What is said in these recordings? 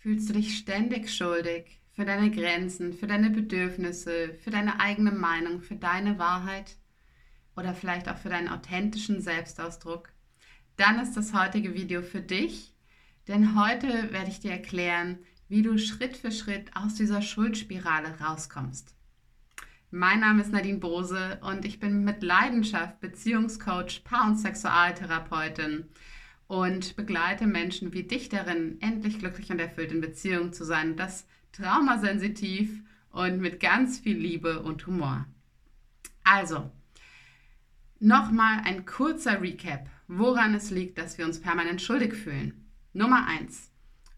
Fühlst du dich ständig schuldig für deine Grenzen, für deine Bedürfnisse, für deine eigene Meinung, für deine Wahrheit oder vielleicht auch für deinen authentischen Selbstausdruck? Dann ist das heutige Video für dich, denn heute werde ich dir erklären, wie du Schritt für Schritt aus dieser Schuldspirale rauskommst. Mein Name ist Nadine Bose und ich bin mit Leidenschaft Beziehungscoach, Paar- und Sexualtherapeutin und begleite Menschen wie dich darin, endlich glücklich und erfüllt in Beziehung zu sein. Das traumasensitiv und mit ganz viel Liebe und Humor. Also, nochmal ein kurzer Recap, woran es liegt, dass wir uns permanent schuldig fühlen. Nummer eins: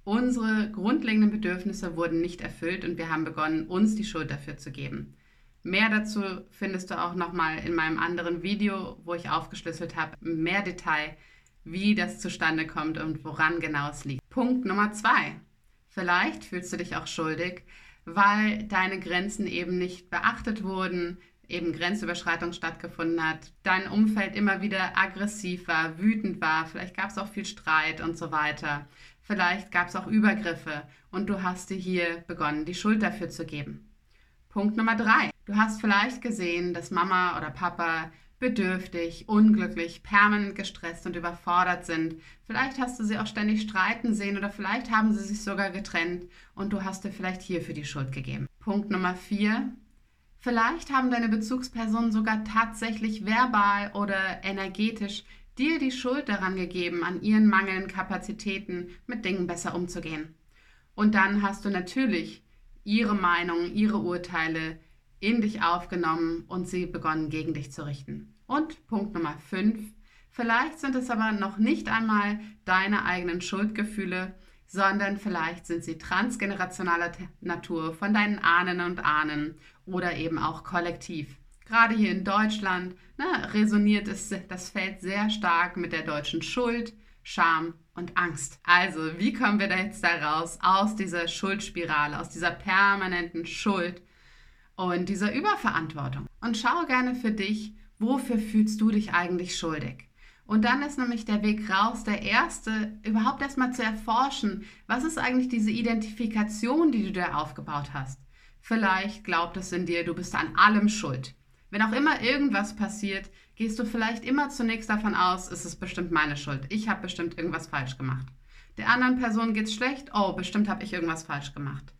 Unsere grundlegenden Bedürfnisse wurden nicht erfüllt und wir haben begonnen, uns die Schuld dafür zu geben. Mehr dazu findest du auch nochmal in meinem anderen Video, wo ich aufgeschlüsselt habe, mehr Detail, wie das zustande kommt und woran genau es liegt. Punkt Nummer zwei. Vielleicht fühlst du dich auch schuldig, weil deine Grenzen eben nicht beachtet wurden, eben Grenzüberschreitung stattgefunden hat, dein Umfeld immer wieder aggressiv war, wütend war, vielleicht gab es auch viel Streit und so weiter. Vielleicht gab es auch Übergriffe und du hast dir hier begonnen, die Schuld dafür zu geben. Punkt Nummer drei. Du hast vielleicht gesehen, dass Mama oder Papa bedürftig, unglücklich, permanent gestresst und überfordert sind. Vielleicht hast du sie auch ständig streiten sehen oder vielleicht haben sie sich sogar getrennt und du hast dir vielleicht hierfür die Schuld gegeben. Punkt Nummer vier. Vielleicht haben deine Bezugspersonen sogar tatsächlich verbal oder energetisch dir die Schuld daran gegeben, an ihren mangelnden Kapazitäten mit Dingen besser umzugehen. Und dann hast du natürlich ihre Meinung, ihre Urteile in dich aufgenommen und sie begonnen gegen dich zu richten. Und Punkt Nummer 5. Vielleicht sind es aber noch nicht einmal deine eigenen Schuldgefühle, sondern vielleicht sind sie transgenerationaler Natur von deinen Ahnen und Ahnen oder eben auch kollektiv. Gerade hier in Deutschland ne, resoniert es, das Feld sehr stark mit der deutschen Schuld, Scham und Angst. Also, wie kommen wir da jetzt da raus aus dieser Schuldspirale, aus dieser permanenten Schuld und dieser Überverantwortung? Und schau gerne für dich, wofür fühlst du dich eigentlich schuldig? Und dann ist nämlich der Weg raus, der erste, überhaupt erstmal zu erforschen, was ist eigentlich diese Identifikation, die du da aufgebaut hast. Vielleicht glaubt es in dir, du bist an allem schuld. Wenn auch immer irgendwas passiert, gehst du vielleicht immer zunächst davon aus, es ist bestimmt meine Schuld. Ich habe bestimmt irgendwas falsch gemacht. Der anderen Person geht es schlecht, oh, bestimmt habe ich irgendwas falsch gemacht.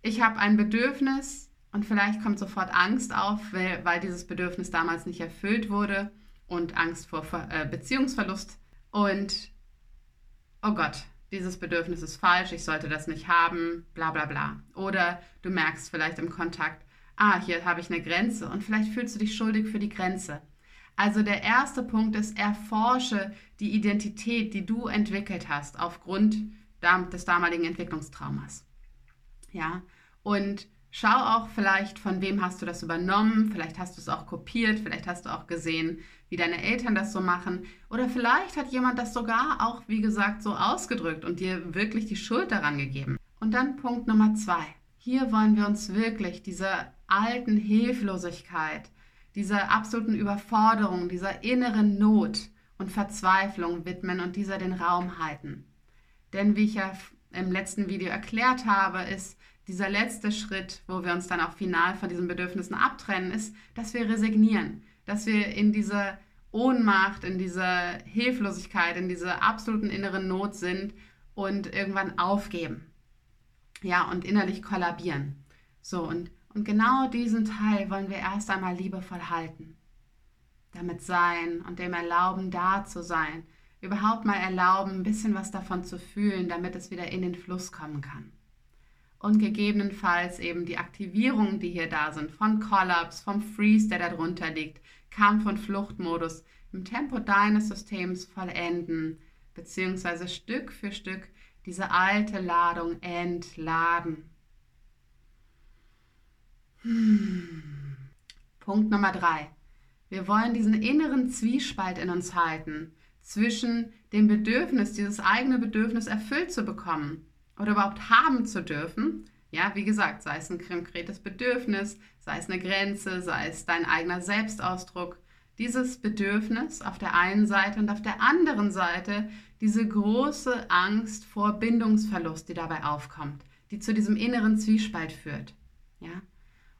Ich habe ein Bedürfnis und vielleicht kommt sofort Angst auf, weil, weil, dieses Bedürfnis damals nicht erfüllt wurde und Angst vor äh, Beziehungsverlust. Und oh Gott, dieses Bedürfnis ist falsch, ich sollte das nicht haben, bla bla bla. Oder du merkst vielleicht im Kontakt, ah, hier habe ich eine Grenze und vielleicht fühlst du dich schuldig für die Grenze. Also der erste Punkt ist, erforsche die Identität, die du entwickelt hast aufgrund des damaligen Entwicklungstraumas. Ja, und schau auch vielleicht, von wem hast du das übernommen, vielleicht hast du es auch kopiert, vielleicht hast du auch gesehen, wie deine Eltern das so machen oder vielleicht hat jemand das sogar auch, wie gesagt, so ausgedrückt und dir wirklich die Schuld daran gegeben. Und dann Punkt Nummer zwei. Hier wollen wir uns wirklich dieser alten Hilflosigkeit, dieser absoluten Überforderung, dieser inneren Not und Verzweiflung widmen und dieser den Raum halten. Denn wie ich ja im letzten Video erklärt habe, ist dieser letzte Schritt, wo wir uns dann auch final von diesen Bedürfnissen abtrennen, ist, dass wir resignieren, dass wir in dieser Ohnmacht, in dieser Hilflosigkeit, in dieser absoluten inneren Not sind und irgendwann aufgeben. Ja, und innerlich kollabieren. So, und und genau diesen Teil wollen wir erst einmal liebevoll halten. Damit sein und dem erlauben, da zu sein. Überhaupt mal erlauben, ein bisschen was davon zu fühlen, damit es wieder in den Fluss kommen kann. Und gegebenenfalls eben die Aktivierungen, die hier da sind, von Kollaps, vom Freeze, der darunter liegt, Kampf- und Fluchtmodus, im Tempo deines Systems vollenden, beziehungsweise Stück für Stück diese alte Ladung entladen. Punkt Nummer drei. Wir wollen diesen inneren Zwiespalt in uns halten zwischen dem Bedürfnis, dieses eigene Bedürfnis erfüllt zu bekommen oder überhaupt haben zu dürfen. Ja, wie gesagt, sei es ein konkretes Bedürfnis, sei es eine Grenze, sei es dein eigener Selbstausdruck, Dieses Bedürfnis auf der einen Seite und auf der anderen Seite diese große Angst vor Bindungsverlust, die dabei aufkommt, die zu diesem inneren Zwiespalt führt. Ja?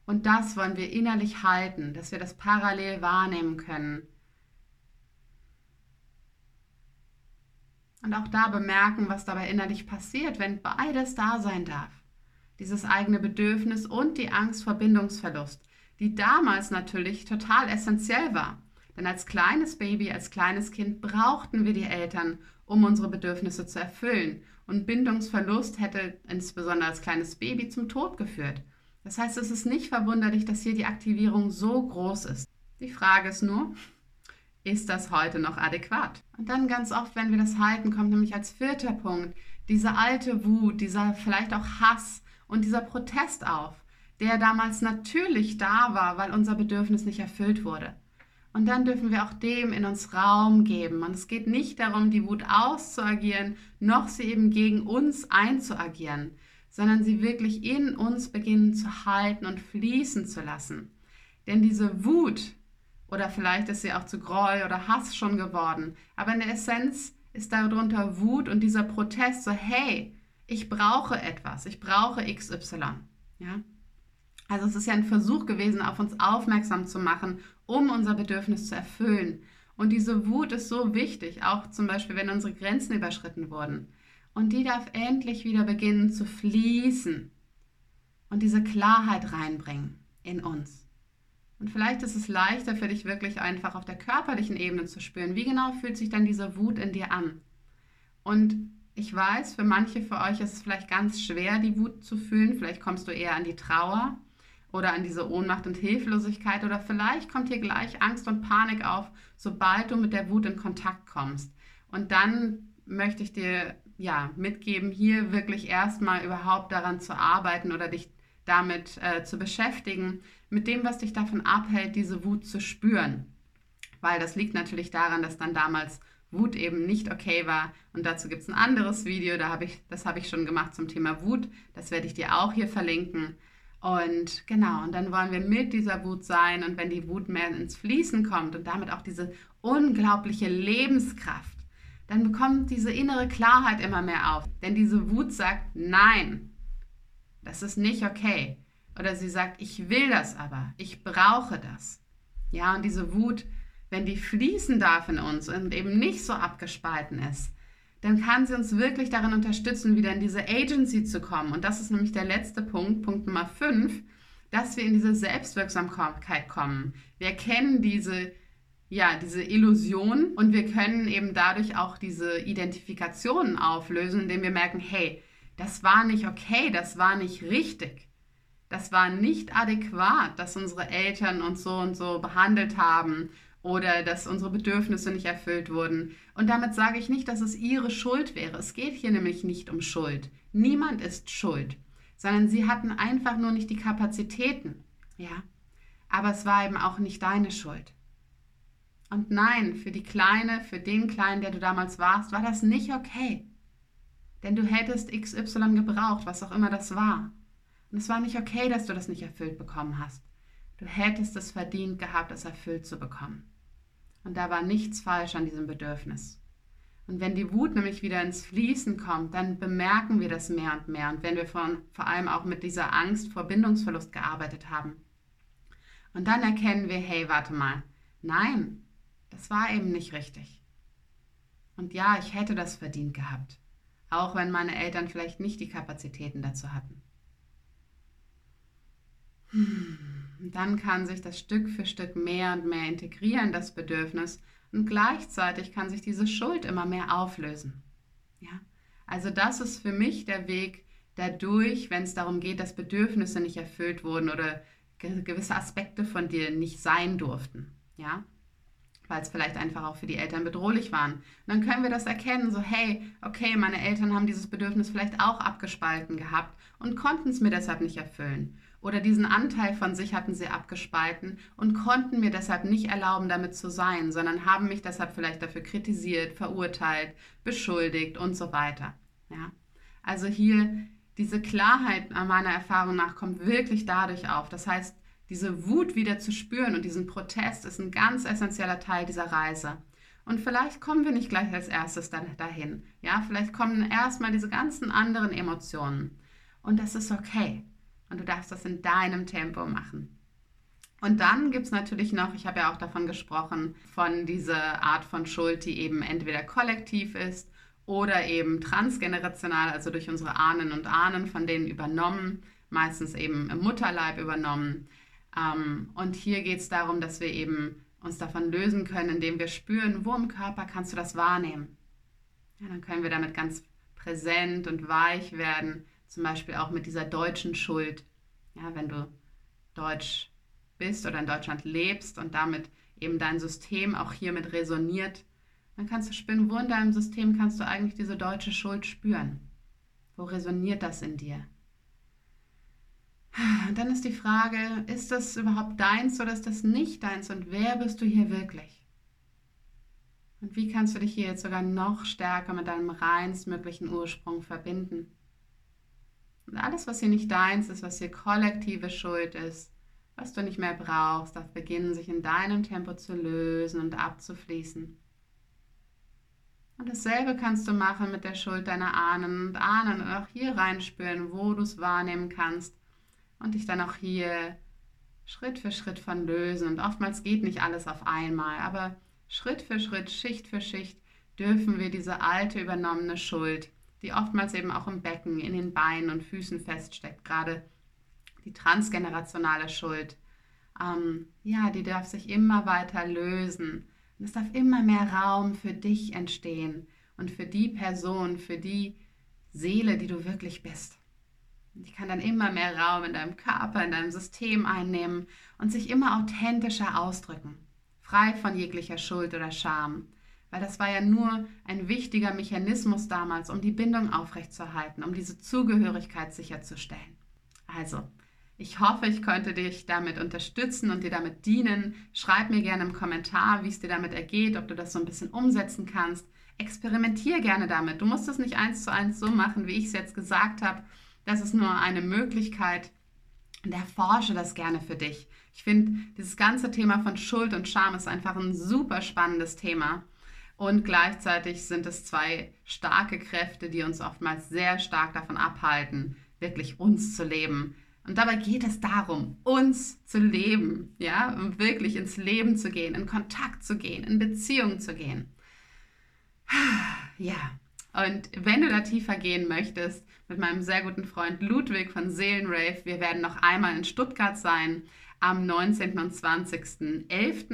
Und das wollen wir innerlich halten, dass wir das parallel wahrnehmen können. Und auch da bemerken, was dabei innerlich passiert, wenn beides da sein darf. Dieses eigene Bedürfnis und die Angst vor Bindungsverlust, die damals natürlich total essentiell war. Denn als kleines Baby, als kleines Kind brauchten wir die Eltern, um unsere Bedürfnisse zu erfüllen. Und Bindungsverlust hätte insbesondere als kleines Baby zum Tod geführt. Das heißt, es ist nicht verwunderlich, dass hier die Aktivierung so groß ist. Die Frage ist nur, ist das heute noch adäquat? Und dann ganz oft, wenn wir das halten, kommt nämlich als vierter Punkt diese alte Wut, dieser vielleicht auch Hass und dieser Protest auf, der damals natürlich da war, weil unser Bedürfnis nicht erfüllt wurde. Und dann dürfen wir auch dem in uns Raum geben. Und es geht nicht darum, die Wut auszuagieren, noch sie eben gegen uns einzuagieren, sondern sie wirklich in uns beginnen zu halten und fließen zu lassen. Denn diese Wut, oder vielleicht ist sie auch zu Groll oder Hass schon geworden, aber in der Essenz ist darunter Wut und dieser Protest so, hey, ich brauche etwas, ich brauche XY. Ja? Also es ist ja ein Versuch gewesen, auf uns aufmerksam zu machen, um unser Bedürfnis zu erfüllen. Und diese Wut ist so wichtig, auch zum Beispiel, wenn unsere Grenzen überschritten wurden. Und die darf endlich wieder beginnen zu fließen und diese Klarheit reinbringen in uns. Und vielleicht ist es leichter für dich wirklich einfach auf der körperlichen Ebene zu spüren, wie genau fühlt sich dann diese Wut in dir an. Und ich weiß, für manche von euch ist es vielleicht ganz schwer, die Wut zu fühlen. Vielleicht kommst du eher an die Trauer oder an diese Ohnmacht und Hilflosigkeit oder vielleicht kommt hier gleich Angst und Panik auf, sobald du mit der Wut in Kontakt kommst. Und dann möchte ich dir ja mitgeben, hier wirklich erstmal überhaupt daran zu arbeiten oder dich damit äh, zu beschäftigen, mit dem, was dich davon abhält, diese Wut zu spüren. Weil das liegt natürlich daran, dass dann damals Wut eben nicht okay war. Und dazu gibt es ein anderes Video, da hab ich, das habe ich schon gemacht zum Thema Wut. Das werde ich dir auch hier verlinken. Und genau, und dann wollen wir mit dieser Wut sein und wenn die Wut mehr ins Fließen kommt und damit auch diese unglaubliche Lebenskraft, dann bekommt diese innere Klarheit immer mehr auf. Denn diese Wut sagt, nein, das ist nicht okay. Oder sie sagt, ich will das aber, ich brauche das. Ja, und diese Wut, wenn die fließen darf in uns und eben nicht so abgespalten ist, dann kann sie uns wirklich darin unterstützen, wieder in diese Agency zu kommen. Und das ist nämlich der letzte Punkt, Punkt Nummer 5, dass wir in diese Selbstwirksamkeit kommen. Wir erkennen diese, ja, diese Illusion und wir können eben dadurch auch diese Identifikationen auflösen, indem wir merken, hey, das war nicht okay, das war nicht richtig. Das war nicht adäquat, dass unsere Eltern uns so und so behandelt haben oder dass unsere Bedürfnisse nicht erfüllt wurden. Und damit sage ich nicht, dass es ihre Schuld wäre. Es geht hier nämlich nicht um Schuld. Niemand ist schuld, sondern sie hatten einfach nur nicht die Kapazitäten. Ja, aber es war eben auch nicht deine Schuld. Und nein, für die Kleine, für den Kleinen, der du damals warst, war das nicht okay. Denn du hättest XY gebraucht, was auch immer das war. Und es war nicht okay, dass du das nicht erfüllt bekommen hast. Du hättest es verdient gehabt, es erfüllt zu bekommen. Und da war nichts falsch an diesem Bedürfnis. Und wenn die Wut nämlich wieder ins Fließen kommt, dann bemerken wir das mehr und mehr. Und wenn wir von, vor allem auch mit dieser Angst vor Bindungsverlust gearbeitet haben. Und dann erkennen wir, hey, warte mal, nein, das war eben nicht richtig. Und ja, ich hätte das verdient gehabt. Auch wenn meine Eltern vielleicht nicht die Kapazitäten dazu hatten. Hm. Dann kann sich das Stück für Stück mehr und mehr integrieren, das Bedürfnis, und gleichzeitig kann sich diese Schuld immer mehr auflösen. Ja? Also das ist für mich der Weg dadurch, wenn es darum geht, dass Bedürfnisse nicht erfüllt wurden oder gewisse Aspekte von dir nicht sein durften. Ja? Weil es vielleicht einfach auch für die Eltern bedrohlich waren. Und dann können wir das erkennen, so hey, okay, meine Eltern haben dieses Bedürfnis vielleicht auch abgespalten gehabt und konnten es mir deshalb nicht erfüllen oder diesen Anteil von sich hatten sie abgespalten und konnten mir deshalb nicht erlauben, damit zu sein, sondern haben mich deshalb vielleicht dafür kritisiert, verurteilt, beschuldigt und so weiter. Ja? Also hier diese Klarheit meiner Erfahrung nach kommt wirklich dadurch auf. Das heißt, diese Wut wieder zu spüren und diesen Protest ist ein ganz essentieller Teil dieser Reise. Und vielleicht kommen wir nicht gleich als erstes dann dahin. Ja, vielleicht kommen erstmal diese ganzen anderen Emotionen. Und das ist okay. Und du darfst das in deinem Tempo machen. Und dann gibt es natürlich noch, ich habe ja auch davon gesprochen, von dieser Art von Schuld, die eben entweder kollektiv ist oder eben transgenerational, also durch unsere Ahnen und Ahnen von denen übernommen, meistens eben im Mutterleib übernommen. Ähm, und hier geht es darum, dass wir eben uns davon lösen können, indem wir spüren, wo im Körper kannst du das wahrnehmen. Ja, dann können wir damit ganz präsent und weich werden, zum Beispiel auch mit dieser deutschen Schuld. Ja, wenn du deutsch bist oder in Deutschland lebst und damit eben dein System auch hiermit resoniert, dann kannst du spüren, wo in deinem System kannst du eigentlich diese deutsche Schuld spüren. Wo resoniert das in dir? Dann ist die Frage, ist das überhaupt deins oder ist das nicht deins und wer bist du hier wirklich? Und wie kannst du dich hier jetzt sogar noch stärker mit deinem reinstmöglichen Ursprung verbinden? Und alles, was hier nicht deins ist, was hier kollektive Schuld ist, was du nicht mehr brauchst, darf beginnen, sich in deinem Tempo zu lösen und abzufließen. Und dasselbe kannst du machen mit der Schuld deiner Ahnen und Ahnen und auch hier reinspüren, wo du es wahrnehmen kannst und dich dann auch hier Schritt für Schritt von lösen. Und oftmals geht nicht alles auf einmal, aber Schritt für Schritt, Schicht für Schicht dürfen wir diese alte übernommene Schuld, die oftmals eben auch im Becken, in den Beinen und Füßen feststeckt, gerade die transgenerationale Schuld, ähm, ja, die darf sich immer weiter lösen. Und es darf immer mehr Raum für dich entstehen und für die Person, für die Seele, die du wirklich bist. Die kann dann immer mehr Raum in deinem Körper, in deinem System einnehmen und sich immer authentischer ausdrücken, frei von jeglicher Schuld oder Scham. Weil das war ja nur ein wichtiger Mechanismus damals, um die Bindung aufrechtzuerhalten, um diese Zugehörigkeit sicherzustellen. Also, ich hoffe, ich konnte dich damit unterstützen und dir damit dienen. Schreib mir gerne im Kommentar, wie es dir damit ergeht, ob du das so ein bisschen umsetzen kannst. Experimentier gerne damit. Du musst es nicht eins zu eins so machen, wie ich es jetzt gesagt habe. Das ist nur eine Möglichkeit und erforsche das gerne für dich. Ich finde, dieses ganze Thema von Schuld und Scham ist einfach ein super spannendes Thema. Und gleichzeitig sind es zwei starke Kräfte, die uns oftmals sehr stark davon abhalten, wirklich uns zu leben und dabei geht es darum, uns zu leben, ja, um wirklich ins Leben zu gehen, in Kontakt zu gehen, in Beziehung zu gehen. Ja, und wenn du da tiefer gehen möchtest, mit meinem sehr guten Freund Ludwig von Seelenrave, wir werden noch einmal in Stuttgart sein am 19. und 20.11.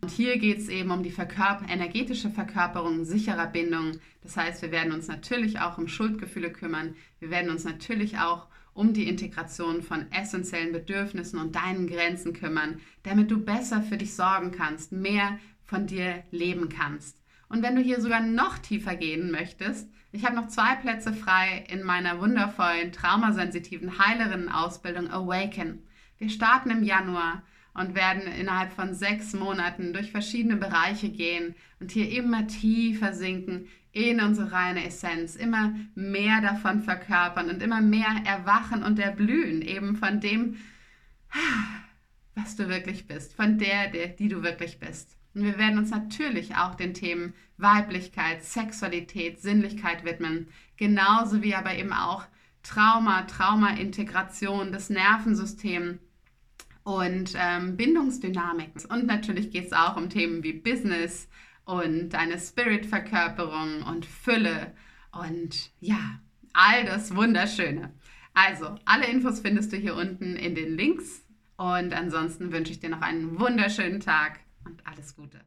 Und hier geht es eben um die Verkörper energetische Verkörperung sicherer Bindung. Das heißt, wir werden uns natürlich auch um Schuldgefühle kümmern. Wir werden uns natürlich auch um die Integration von essentiellen Bedürfnissen und deinen Grenzen kümmern, damit du besser für dich sorgen kannst, mehr von dir leben kannst. Und wenn du hier sogar noch tiefer gehen möchtest, ich habe noch zwei Plätze frei in meiner wundervollen traumasensitiven Heilerinnen-Ausbildung Awaken. Wir starten im Januar und werden innerhalb von sechs Monaten durch verschiedene Bereiche gehen und hier immer tiefer sinken in unsere reine Essenz, immer mehr davon verkörpern und immer mehr erwachen und erblühen, eben von dem, was du wirklich bist, von der, der die du wirklich bist. Und wir werden uns natürlich auch den Themen Weiblichkeit, Sexualität, Sinnlichkeit widmen, genauso wie aber eben auch Trauma, Trauma-Integration, das Nervensystem und ähm, Bindungsdynamik. Und natürlich geht es auch um Themen wie Business, und deine Spirit-Verkörperung und Fülle und ja, all das Wunderschöne. Also, alle Infos findest du hier unten in den Links und ansonsten wünsche ich dir noch einen wunderschönen Tag und alles Gute.